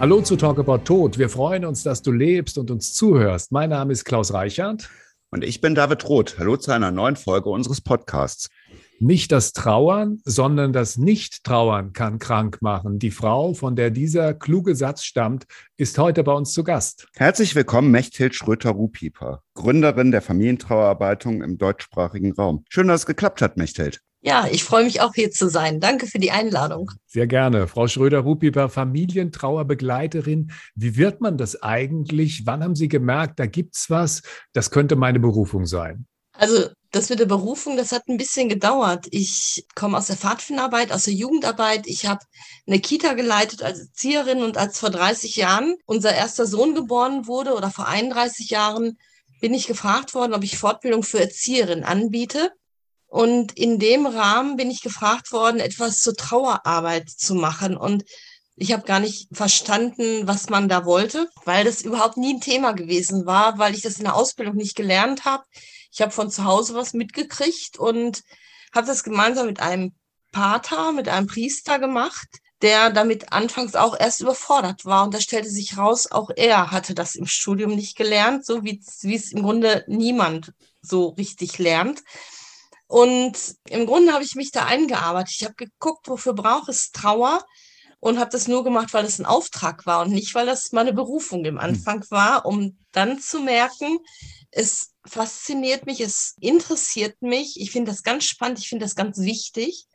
Hallo zu Talk About Tod. Wir freuen uns, dass du lebst und uns zuhörst. Mein Name ist Klaus Reichert. Und ich bin David Roth. Hallo zu einer neuen Folge unseres Podcasts. Nicht das Trauern, sondern das Nicht-Trauern kann krank machen. Die Frau, von der dieser kluge Satz stammt, ist heute bei uns zu Gast. Herzlich willkommen, Mechthild Schröter-Ruhpieper, Gründerin der Familientrauerarbeitung im deutschsprachigen Raum. Schön, dass es geklappt hat, Mechthild. Ja, ich freue mich auch hier zu sein. Danke für die Einladung. Sehr gerne. Frau Schröder-Rupieper, Familientrauerbegleiterin. Wie wird man das eigentlich? Wann haben Sie gemerkt, da gibt es was, das könnte meine Berufung sein? Also das mit der Berufung, das hat ein bisschen gedauert. Ich komme aus der Pfadfinderarbeit, aus der Jugendarbeit. Ich habe eine Kita geleitet als Erzieherin und als vor 30 Jahren unser erster Sohn geboren wurde oder vor 31 Jahren bin ich gefragt worden, ob ich Fortbildung für Erzieherin anbiete. Und in dem Rahmen bin ich gefragt worden, etwas zur Trauerarbeit zu machen. Und ich habe gar nicht verstanden, was man da wollte, weil das überhaupt nie ein Thema gewesen war, weil ich das in der Ausbildung nicht gelernt habe. Ich habe von zu Hause was mitgekriegt und habe das gemeinsam mit einem Pater, mit einem Priester gemacht, der damit anfangs auch erst überfordert war. Und da stellte sich raus, auch er hatte das im Studium nicht gelernt, so wie es im Grunde niemand so richtig lernt. Und im Grunde habe ich mich da eingearbeitet. Ich habe geguckt, wofür braucht es Trauer und habe das nur gemacht, weil es ein Auftrag war und nicht, weil das meine Berufung im hm. Anfang war, um dann zu merken, es fasziniert mich, es interessiert mich. Ich finde das ganz spannend, ich finde das ganz wichtig.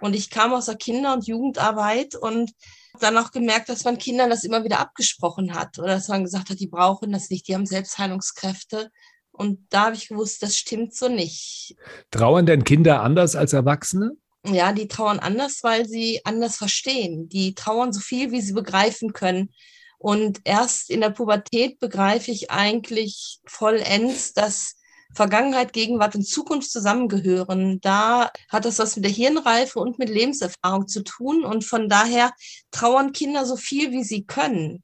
Und ich kam aus der Kinder- und Jugendarbeit und dann auch gemerkt, dass man Kindern das immer wieder abgesprochen hat oder dass man gesagt hat, die brauchen das nicht, die haben Selbstheilungskräfte. Und da habe ich gewusst, das stimmt so nicht. Trauern denn Kinder anders als Erwachsene? Ja, die trauern anders, weil sie anders verstehen. Die trauern so viel, wie sie begreifen können. Und erst in der Pubertät begreife ich eigentlich vollends, dass Vergangenheit, Gegenwart und Zukunft zusammengehören. Da hat das was mit der Hirnreife und mit Lebenserfahrung zu tun. Und von daher trauern Kinder so viel, wie sie können,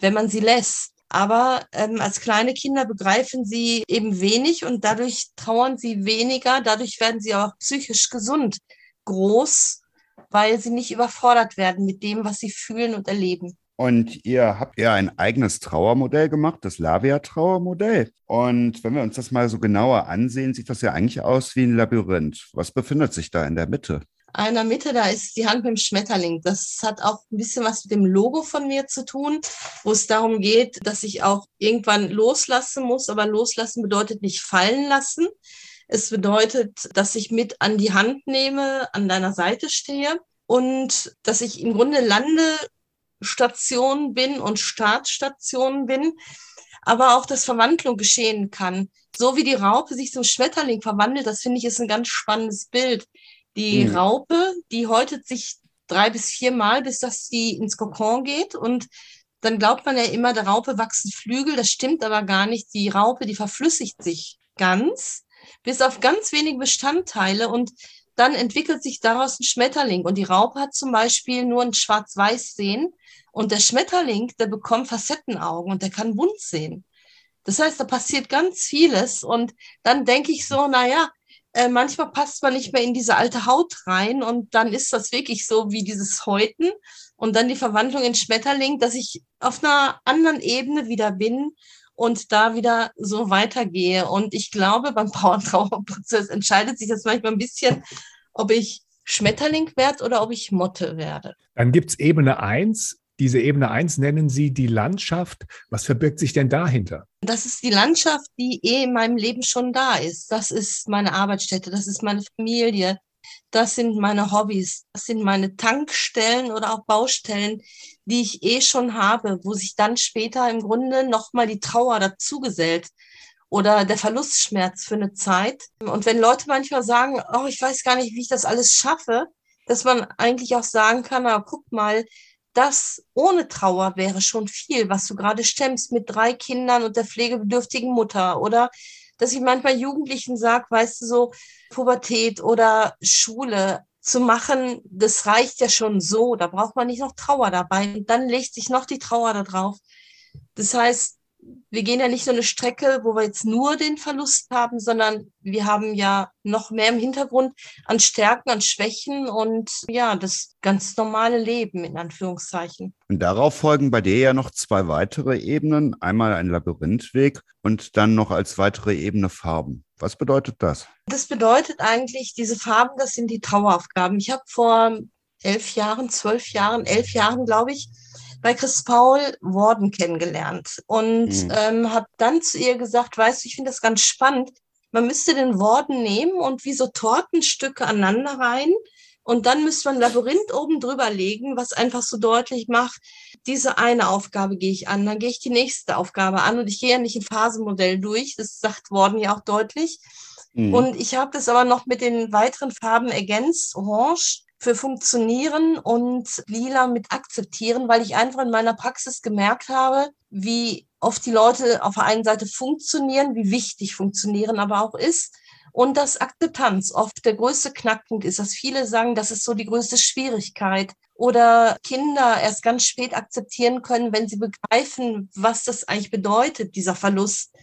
wenn man sie lässt. Aber ähm, als kleine Kinder begreifen sie eben wenig und dadurch trauern sie weniger. Dadurch werden sie auch psychisch gesund, groß, weil sie nicht überfordert werden mit dem, was sie fühlen und erleben. Und ihr habt ja ein eigenes Trauermodell gemacht, das Lavia-Trauermodell. Und wenn wir uns das mal so genauer ansehen, sieht das ja eigentlich aus wie ein Labyrinth. Was befindet sich da in der Mitte? Einer Mitte, da ist die Hand mit dem Schmetterling. Das hat auch ein bisschen was mit dem Logo von mir zu tun, wo es darum geht, dass ich auch irgendwann loslassen muss. Aber loslassen bedeutet nicht fallen lassen. Es bedeutet, dass ich mit an die Hand nehme, an deiner Seite stehe und dass ich im Grunde Landestation bin und Startstation bin, aber auch, dass Verwandlung geschehen kann. So wie die Raupe sich zum Schmetterling verwandelt, das finde ich ist ein ganz spannendes Bild. Die mhm. Raupe, die häutet sich drei bis vier Mal, bis dass sie ins Kokon geht. Und dann glaubt man ja immer, der Raupe wachsen Flügel. Das stimmt aber gar nicht. Die Raupe, die verflüssigt sich ganz, bis auf ganz wenige Bestandteile. Und dann entwickelt sich daraus ein Schmetterling. Und die Raupe hat zum Beispiel nur ein Schwarz-Weiß sehen. Und der Schmetterling, der bekommt Facettenaugen und der kann bunt sehen. Das heißt, da passiert ganz vieles. Und dann denke ich so, naja, äh, manchmal passt man nicht mehr in diese alte Haut rein und dann ist das wirklich so wie dieses Häuten und dann die Verwandlung in Schmetterling, dass ich auf einer anderen Ebene wieder bin und da wieder so weitergehe. Und ich glaube, beim Trauerprozess entscheidet sich das manchmal ein bisschen, ob ich Schmetterling werde oder ob ich Motte werde. Dann gibt es Ebene 1, diese Ebene 1 nennen Sie die Landschaft. Was verbirgt sich denn dahinter? Das ist die Landschaft, die eh in meinem Leben schon da ist. Das ist meine Arbeitsstätte, das ist meine Familie, das sind meine Hobbys, das sind meine Tankstellen oder auch Baustellen, die ich eh schon habe, wo sich dann später im Grunde nochmal die Trauer dazugesellt oder der Verlustschmerz für eine Zeit. Und wenn Leute manchmal sagen, oh, ich weiß gar nicht, wie ich das alles schaffe, dass man eigentlich auch sagen kann, na, guck mal, das ohne Trauer wäre schon viel, was du gerade stemmst mit drei Kindern und der pflegebedürftigen Mutter. Oder dass ich manchmal Jugendlichen sage, weißt du, so Pubertät oder Schule zu machen, das reicht ja schon so. Da braucht man nicht noch Trauer dabei. Und dann legt sich noch die Trauer da drauf. Das heißt, wir gehen ja nicht so eine Strecke, wo wir jetzt nur den Verlust haben, sondern wir haben ja noch mehr im Hintergrund an Stärken, an Schwächen und ja, das ganz normale Leben in Anführungszeichen. Und darauf folgen bei dir ja noch zwei weitere Ebenen. Einmal ein Labyrinthweg und dann noch als weitere Ebene Farben. Was bedeutet das? Das bedeutet eigentlich, diese Farben, das sind die Traueraufgaben. Ich habe vor elf Jahren, zwölf Jahren, elf Jahren, glaube ich, bei Chris Paul Warden kennengelernt und mhm. ähm, habe dann zu ihr gesagt, weißt du, ich finde das ganz spannend. Man müsste den Warden nehmen und wie so Tortenstücke aneinander rein und dann müsste man ein Labyrinth oben drüber legen, was einfach so deutlich macht, diese eine Aufgabe gehe ich an, dann gehe ich die nächste Aufgabe an und ich gehe ja nicht ein Phasenmodell durch, das sagt Warden ja auch deutlich. Mhm. Und ich habe das aber noch mit den weiteren Farben ergänzt, Orange, für funktionieren und lila mit akzeptieren, weil ich einfach in meiner Praxis gemerkt habe, wie oft die Leute auf der einen Seite funktionieren, wie wichtig funktionieren aber auch ist. Und dass Akzeptanz oft der größte Knackpunkt ist, dass viele sagen, das ist so die größte Schwierigkeit. Oder Kinder erst ganz spät akzeptieren können, wenn sie begreifen, was das eigentlich bedeutet, dieser Verlust.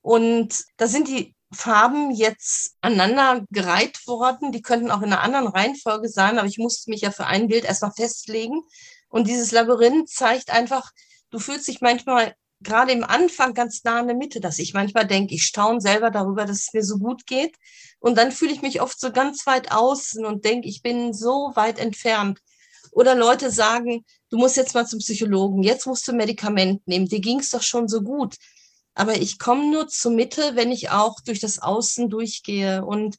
Und da sind die Farben jetzt aneinander gereiht worden. Die könnten auch in einer anderen Reihenfolge sein, aber ich musste mich ja für ein Bild erstmal festlegen. Und dieses Labyrinth zeigt einfach, du fühlst dich manchmal gerade im Anfang ganz nah in der Mitte, dass ich manchmal denke, ich staune selber darüber, dass es mir so gut geht. Und dann fühle ich mich oft so ganz weit außen und denke, ich bin so weit entfernt. Oder Leute sagen, du musst jetzt mal zum Psychologen, jetzt musst du Medikament nehmen, dir ging es doch schon so gut. Aber ich komme nur zur Mitte, wenn ich auch durch das Außen durchgehe und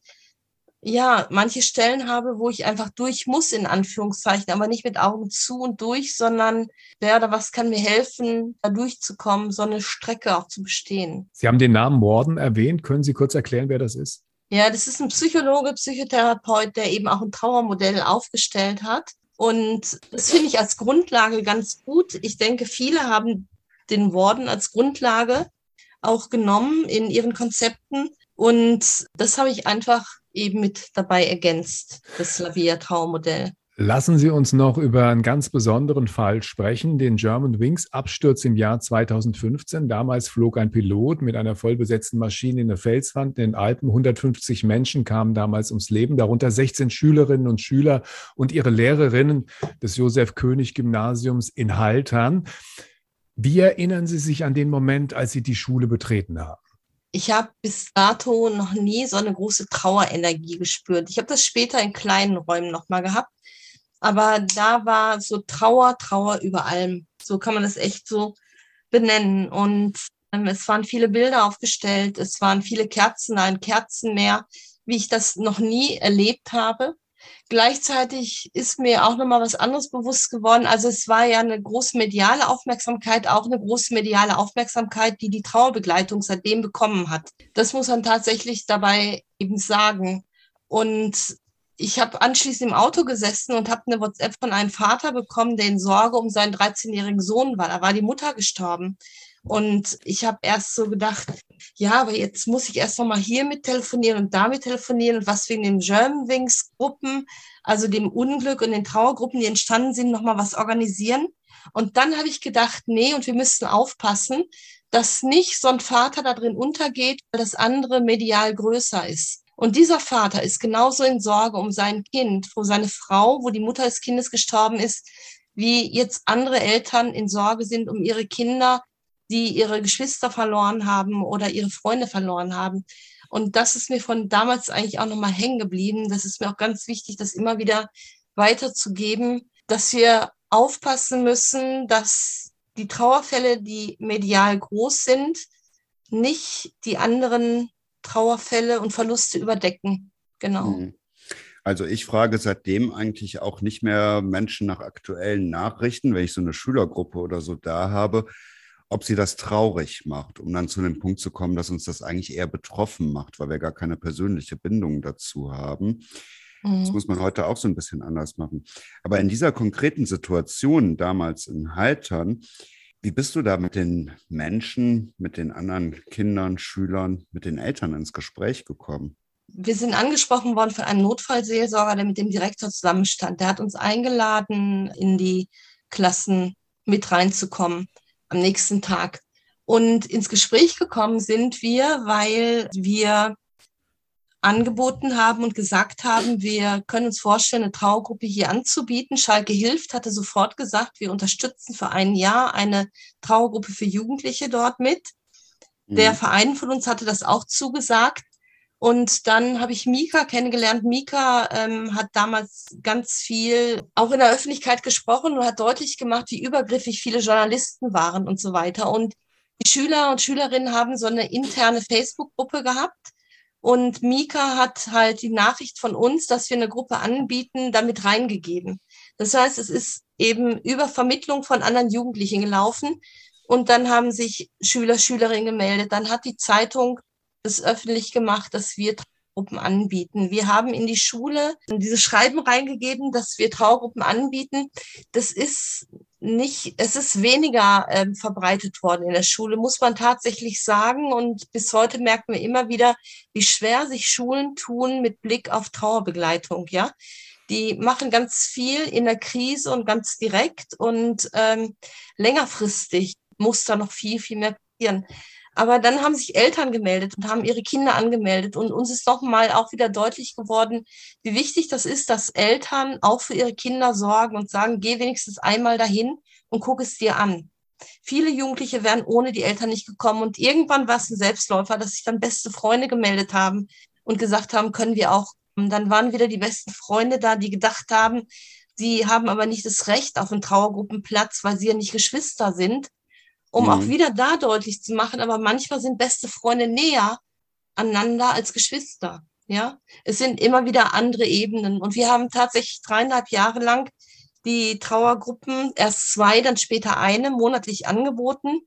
ja, manche Stellen habe, wo ich einfach durch muss, in Anführungszeichen, aber nicht mit Augen zu und durch, sondern wer oder was kann mir helfen, da durchzukommen, so eine Strecke auch zu bestehen. Sie haben den Namen Morden erwähnt. Können Sie kurz erklären, wer das ist? Ja, das ist ein Psychologe, Psychotherapeut, der eben auch ein Trauermodell aufgestellt hat. Und das finde ich als Grundlage ganz gut. Ich denke, viele haben den Worden als Grundlage auch genommen in ihren Konzepten. Und das habe ich einfach eben mit dabei ergänzt, das Lavia-Traumodell. Lassen Sie uns noch über einen ganz besonderen Fall sprechen, den German Wings Absturz im Jahr 2015. Damals flog ein Pilot mit einer vollbesetzten Maschine in der Felswand in den Alpen. 150 Menschen kamen damals ums Leben, darunter 16 Schülerinnen und Schüler und ihre Lehrerinnen des Josef König Gymnasiums in Haltern. Wie erinnern Sie sich an den Moment, als Sie die Schule betreten haben? Ich habe bis dato noch nie so eine große Trauerenergie gespürt. Ich habe das später in kleinen Räumen nochmal gehabt. Aber da war so Trauer, Trauer über allem. So kann man das echt so benennen. Und ähm, es waren viele Bilder aufgestellt, es waren viele Kerzen, ein Kerzenmeer, wie ich das noch nie erlebt habe. Gleichzeitig ist mir auch nochmal was anderes bewusst geworden. Also es war ja eine große mediale Aufmerksamkeit, auch eine große mediale Aufmerksamkeit, die die Trauerbegleitung seitdem bekommen hat. Das muss man tatsächlich dabei eben sagen. Und ich habe anschließend im Auto gesessen und habe eine WhatsApp von einem Vater bekommen, der in Sorge um seinen 13-jährigen Sohn war. Da war die Mutter gestorben. Und ich habe erst so gedacht, ja, aber jetzt muss ich erst noch mal hier mit telefonieren und damit telefonieren und was wegen den Germanwings Gruppen, also dem Unglück und den Trauergruppen, die entstanden sind, noch mal was organisieren. Und dann habe ich gedacht, nee, und wir müssten aufpassen, dass nicht so ein Vater da drin untergeht, weil das andere medial größer ist. Und dieser Vater ist genauso in Sorge um sein Kind, wo seine Frau, wo die Mutter des Kindes gestorben ist, wie jetzt andere Eltern in Sorge sind um ihre Kinder, die ihre Geschwister verloren haben oder ihre Freunde verloren haben. Und das ist mir von damals eigentlich auch nochmal hängen geblieben. Das ist mir auch ganz wichtig, das immer wieder weiterzugeben, dass wir aufpassen müssen, dass die Trauerfälle, die medial groß sind, nicht die anderen Trauerfälle und Verluste überdecken. Genau. Mhm. Also ich frage seitdem eigentlich auch nicht mehr Menschen nach aktuellen Nachrichten, wenn ich so eine Schülergruppe oder so da habe, ob sie das traurig macht, um dann zu dem Punkt zu kommen, dass uns das eigentlich eher betroffen macht, weil wir gar keine persönliche Bindung dazu haben. Mhm. Das muss man heute auch so ein bisschen anders machen. Aber in dieser konkreten Situation damals in Haltern, wie bist du da mit den Menschen, mit den anderen Kindern, Schülern, mit den Eltern ins Gespräch gekommen? Wir sind angesprochen worden von einem Notfallseelsorger, der mit dem Direktor zusammenstand. Der hat uns eingeladen, in die Klassen mit reinzukommen am nächsten Tag. Und ins Gespräch gekommen sind wir, weil wir angeboten haben und gesagt haben, wir können uns vorstellen, eine Trauergruppe hier anzubieten. Schalke hilft, hatte sofort gesagt, wir unterstützen für ein Jahr eine Trauergruppe für Jugendliche dort mit. Mhm. Der Verein von uns hatte das auch zugesagt. Und dann habe ich Mika kennengelernt. Mika ähm, hat damals ganz viel auch in der Öffentlichkeit gesprochen und hat deutlich gemacht, wie übergriffig viele Journalisten waren und so weiter. Und die Schüler und Schülerinnen haben so eine interne Facebook-Gruppe gehabt. Und Mika hat halt die Nachricht von uns, dass wir eine Gruppe anbieten, damit reingegeben. Das heißt, es ist eben über Vermittlung von anderen Jugendlichen gelaufen. Und dann haben sich Schüler, Schülerinnen gemeldet. Dann hat die Zeitung es öffentlich gemacht, dass wir Traugruppen anbieten. Wir haben in die Schule diese Schreiben reingegeben, dass wir Traugruppen anbieten. Das ist nicht, es ist weniger ähm, verbreitet worden in der Schule, muss man tatsächlich sagen. Und bis heute merken wir immer wieder, wie schwer sich Schulen tun mit Blick auf Trauerbegleitung, ja. Die machen ganz viel in der Krise und ganz direkt und ähm, längerfristig muss da noch viel, viel mehr passieren. Aber dann haben sich Eltern gemeldet und haben ihre Kinder angemeldet. Und uns ist nochmal auch wieder deutlich geworden, wie wichtig das ist, dass Eltern auch für ihre Kinder sorgen und sagen, geh wenigstens einmal dahin und guck es dir an. Viele Jugendliche wären ohne die Eltern nicht gekommen. Und irgendwann war es ein Selbstläufer, dass sich dann beste Freunde gemeldet haben und gesagt haben, können wir auch. Und dann waren wieder die besten Freunde da, die gedacht haben, sie haben aber nicht das Recht auf einen Trauergruppenplatz, weil sie ja nicht Geschwister sind um mhm. auch wieder da deutlich zu machen, aber manchmal sind beste Freunde näher aneinander als Geschwister. Ja, es sind immer wieder andere Ebenen. Und wir haben tatsächlich dreieinhalb Jahre lang die Trauergruppen, erst zwei, dann später eine, monatlich angeboten.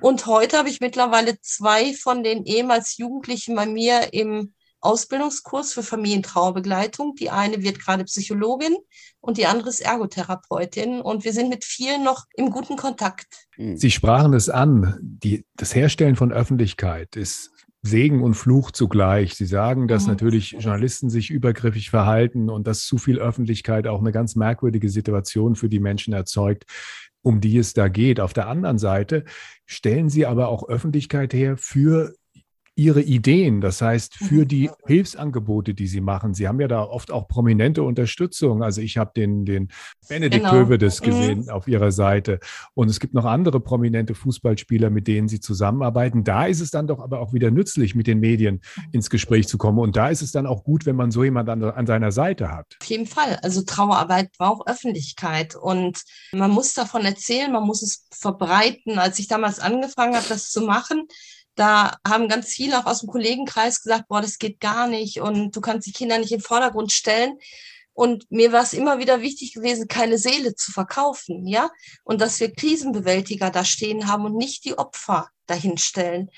Und heute habe ich mittlerweile zwei von den ehemals Jugendlichen bei mir im Ausbildungskurs für Familientrauerbegleitung. Die eine wird gerade Psychologin und die andere ist Ergotherapeutin. Und wir sind mit vielen noch im guten Kontakt. Hm. Sie sprachen es an. Die, das Herstellen von Öffentlichkeit ist Segen und Fluch zugleich. Sie sagen, dass mhm. natürlich Journalisten sich übergriffig verhalten und dass zu viel Öffentlichkeit auch eine ganz merkwürdige Situation für die Menschen erzeugt, um die es da geht. Auf der anderen Seite stellen Sie aber auch Öffentlichkeit her für Ihre Ideen, das heißt für mhm. die Hilfsangebote, die Sie machen. Sie haben ja da oft auch prominente Unterstützung. Also ich habe den, den Benedikt genau. Hövedes mhm. gesehen mhm. auf Ihrer Seite. Und es gibt noch andere prominente Fußballspieler, mit denen Sie zusammenarbeiten. Da ist es dann doch aber auch wieder nützlich, mit den Medien ins Gespräch zu kommen. Und da ist es dann auch gut, wenn man so jemand an, an seiner Seite hat. Auf jeden Fall. Also Trauerarbeit braucht Öffentlichkeit und man muss davon erzählen, man muss es verbreiten. Als ich damals angefangen habe, das zu machen, da haben ganz viele auch aus dem Kollegenkreis gesagt, boah, das geht gar nicht und du kannst die Kinder nicht in den Vordergrund stellen. Und mir war es immer wieder wichtig gewesen, keine Seele zu verkaufen, ja? Und dass wir Krisenbewältiger da stehen haben und nicht die Opfer dahinstellen.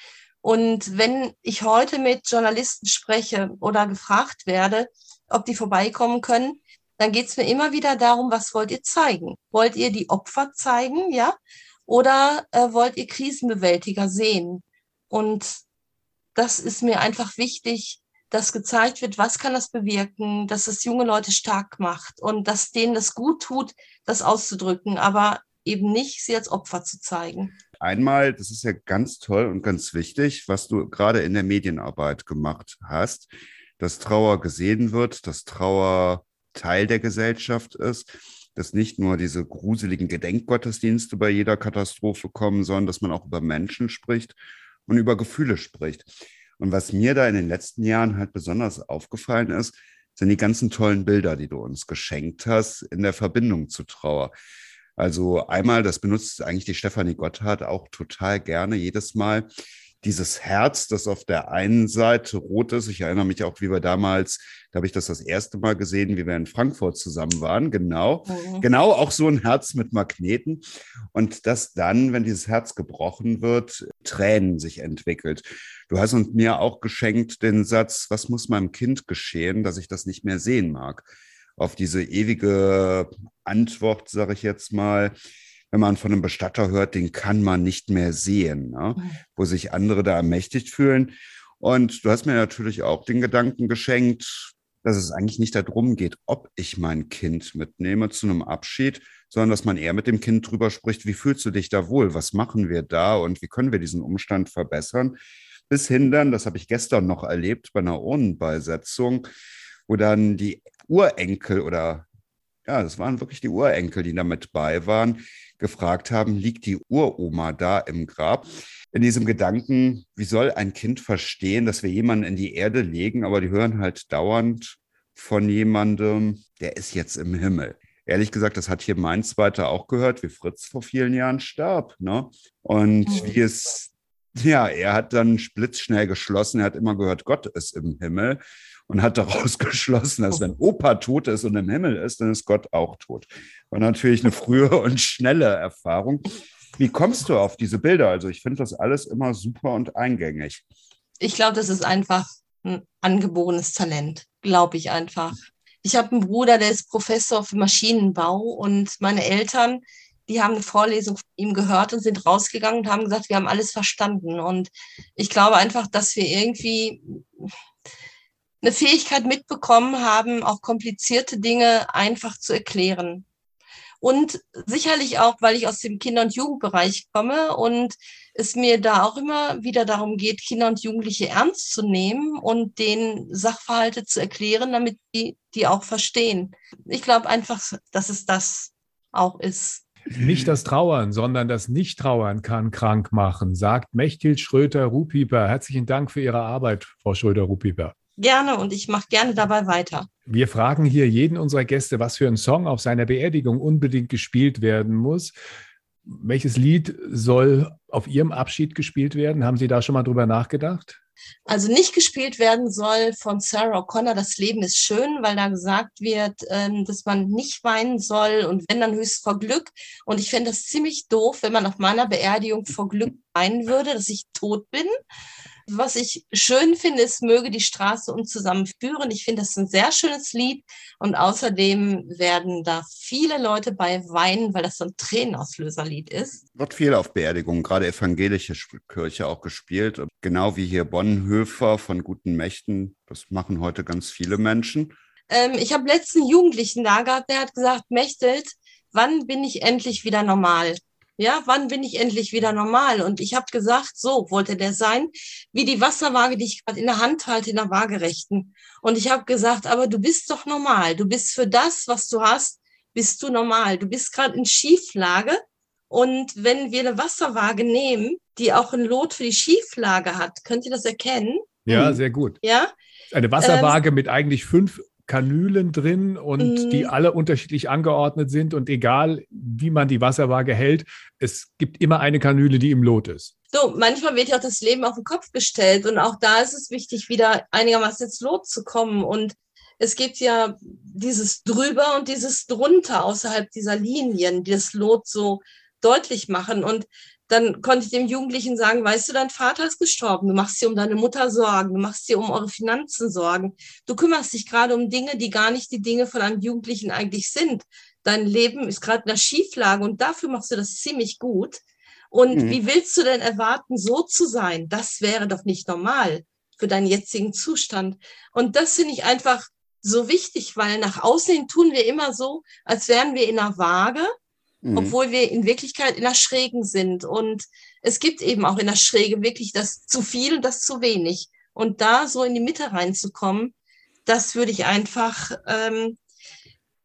Und wenn ich heute mit Journalisten spreche oder gefragt werde, ob die vorbeikommen können, dann geht es mir immer wieder darum, was wollt ihr zeigen? Wollt ihr die Opfer zeigen, ja? Oder äh, wollt ihr Krisenbewältiger sehen? Und das ist mir einfach wichtig, dass gezeigt wird, was kann das bewirken, dass es junge Leute stark macht und dass denen das gut tut, das auszudrücken, aber eben nicht sie als Opfer zu zeigen. Einmal, das ist ja ganz toll und ganz wichtig, was du gerade in der Medienarbeit gemacht hast, dass Trauer gesehen wird, dass Trauer Teil der Gesellschaft ist, dass nicht nur diese gruseligen Gedenkgottesdienste bei jeder Katastrophe kommen, sondern dass man auch über Menschen spricht und über Gefühle spricht. Und was mir da in den letzten Jahren halt besonders aufgefallen ist, sind die ganzen tollen Bilder, die du uns geschenkt hast in der Verbindung zu Trauer. Also einmal, das benutzt eigentlich die Stefanie Gotthard auch total gerne jedes Mal, dieses Herz, das auf der einen Seite rot ist. Ich erinnere mich auch, wie wir damals, da habe ich das das erste Mal gesehen, wie wir in Frankfurt zusammen waren. Genau, mhm. genau auch so ein Herz mit Magneten. Und dass dann, wenn dieses Herz gebrochen wird, Tränen sich entwickelt. Du hast uns mir auch geschenkt den Satz, was muss meinem Kind geschehen, dass ich das nicht mehr sehen mag? Auf diese ewige Antwort, sage ich jetzt mal, wenn man von einem Bestatter hört, den kann man nicht mehr sehen, ne? Wo sich andere da ermächtigt fühlen. Und du hast mir natürlich auch den Gedanken geschenkt, dass es eigentlich nicht darum geht, ob ich mein Kind mitnehme zu einem Abschied, sondern dass man eher mit dem Kind drüber spricht, wie fühlst du dich da wohl, was machen wir da und wie können wir diesen Umstand verbessern. Bis hin dann, das habe ich gestern noch erlebt bei einer Urnenbeisetzung, wo dann die Urenkel oder ja, das waren wirklich die Urenkel, die da mit bei waren, gefragt haben, liegt die Uroma da im Grab? In diesem Gedanken, wie soll ein Kind verstehen, dass wir jemanden in die Erde legen, aber die hören halt dauernd von jemandem, der ist jetzt im Himmel. Ehrlich gesagt, das hat hier mein Zweiter auch gehört, wie Fritz vor vielen Jahren starb. Ne? Und mhm. wie es, ja, er hat dann blitzschnell geschlossen, er hat immer gehört, Gott ist im Himmel und hat daraus geschlossen, dass wenn Opa tot ist und im Himmel ist, dann ist Gott auch tot. War natürlich eine frühe und schnelle Erfahrung. Wie kommst du auf diese Bilder? Also ich finde das alles immer super und eingängig. Ich glaube, das ist einfach ein angeborenes Talent, glaube ich einfach. Ich habe einen Bruder, der ist Professor für Maschinenbau und meine Eltern, die haben eine Vorlesung von ihm gehört und sind rausgegangen und haben gesagt, wir haben alles verstanden. Und ich glaube einfach, dass wir irgendwie eine Fähigkeit mitbekommen haben, auch komplizierte Dinge einfach zu erklären. Und sicherlich auch, weil ich aus dem Kinder- und Jugendbereich komme und es mir da auch immer wieder darum geht, Kinder und Jugendliche ernst zu nehmen und den Sachverhalte zu erklären, damit die die auch verstehen. Ich glaube einfach, dass es das auch ist. Nicht das Trauern, sondern das Nicht-Trauern kann krank machen, sagt Mechthild Schröter-Rupieper. Herzlichen Dank für Ihre Arbeit, Frau Schröter-Rupieper gerne und ich mache gerne dabei weiter. Wir fragen hier jeden unserer Gäste, was für ein Song auf seiner Beerdigung unbedingt gespielt werden muss. Welches Lied soll auf Ihrem Abschied gespielt werden? Haben Sie da schon mal drüber nachgedacht? Also nicht gespielt werden soll von Sarah O'Connor, das Leben ist schön, weil da gesagt wird, ähm, dass man nicht weinen soll und wenn dann höchst vor Glück. Und ich fände das ziemlich doof, wenn man auf meiner Beerdigung vor Glück weinen würde, dass ich tot bin. Was ich schön finde, ist, möge die Straße uns zusammenführen. Ich finde das ein sehr schönes Lied und außerdem werden da viele Leute bei weinen, weil das so ein Tränenauslöserlied ist. Wird viel auf Beerdigungen, gerade evangelische Kirche auch gespielt. Genau wie hier Bonhoeffer von guten Mächten. Das machen heute ganz viele Menschen. Ähm, ich habe letzten Jugendlichen da gehabt, der hat gesagt, Mechtelt, wann bin ich endlich wieder normal? Ja, wann bin ich endlich wieder normal? Und ich habe gesagt, so wollte der sein, wie die Wasserwaage, die ich gerade in der Hand halte, in der Waagerechten. Und ich habe gesagt, aber du bist doch normal. Du bist für das, was du hast, bist du normal. Du bist gerade in Schieflage. Und wenn wir eine Wasserwaage nehmen, die auch ein Lot für die Schieflage hat, könnt ihr das erkennen? Ja, sehr gut. Ja. Eine Wasserwaage ähm, mit eigentlich fünf Kanülen drin und mhm. die alle unterschiedlich angeordnet sind. Und egal, wie man die Wasserwaage hält, es gibt immer eine Kanüle, die im Lot ist. So, manchmal wird ja auch das Leben auf den Kopf gestellt. Und auch da ist es wichtig, wieder einigermaßen ins Lot zu kommen. Und es gibt ja dieses drüber und dieses drunter außerhalb dieser Linien, die das Lot so deutlich machen. Und dann konnte ich dem Jugendlichen sagen, weißt du, dein Vater ist gestorben, du machst dir um deine Mutter Sorgen, du machst dir um eure Finanzen Sorgen, du kümmerst dich gerade um Dinge, die gar nicht die Dinge von einem Jugendlichen eigentlich sind. Dein Leben ist gerade in der Schieflage und dafür machst du das ziemlich gut. Und mhm. wie willst du denn erwarten, so zu sein? Das wäre doch nicht normal für deinen jetzigen Zustand. Und das finde ich einfach so wichtig, weil nach außen hin tun wir immer so, als wären wir in einer Waage mhm. obwohl wir in Wirklichkeit in der Schrägen sind. Und es gibt eben auch in der Schräge wirklich das zu viel und das zu wenig. Und da so in die Mitte reinzukommen, das würde ich einfach ähm,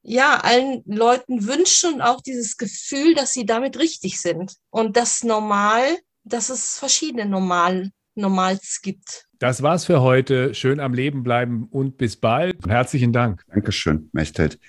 ja allen Leuten wünschen und auch dieses Gefühl, dass sie damit richtig sind und das normal, dass es verschiedene Normal Normals gibt. Das war's für heute. Schön am Leben bleiben und bis bald. Herzlichen Dank. Dankeschön, Mechthild.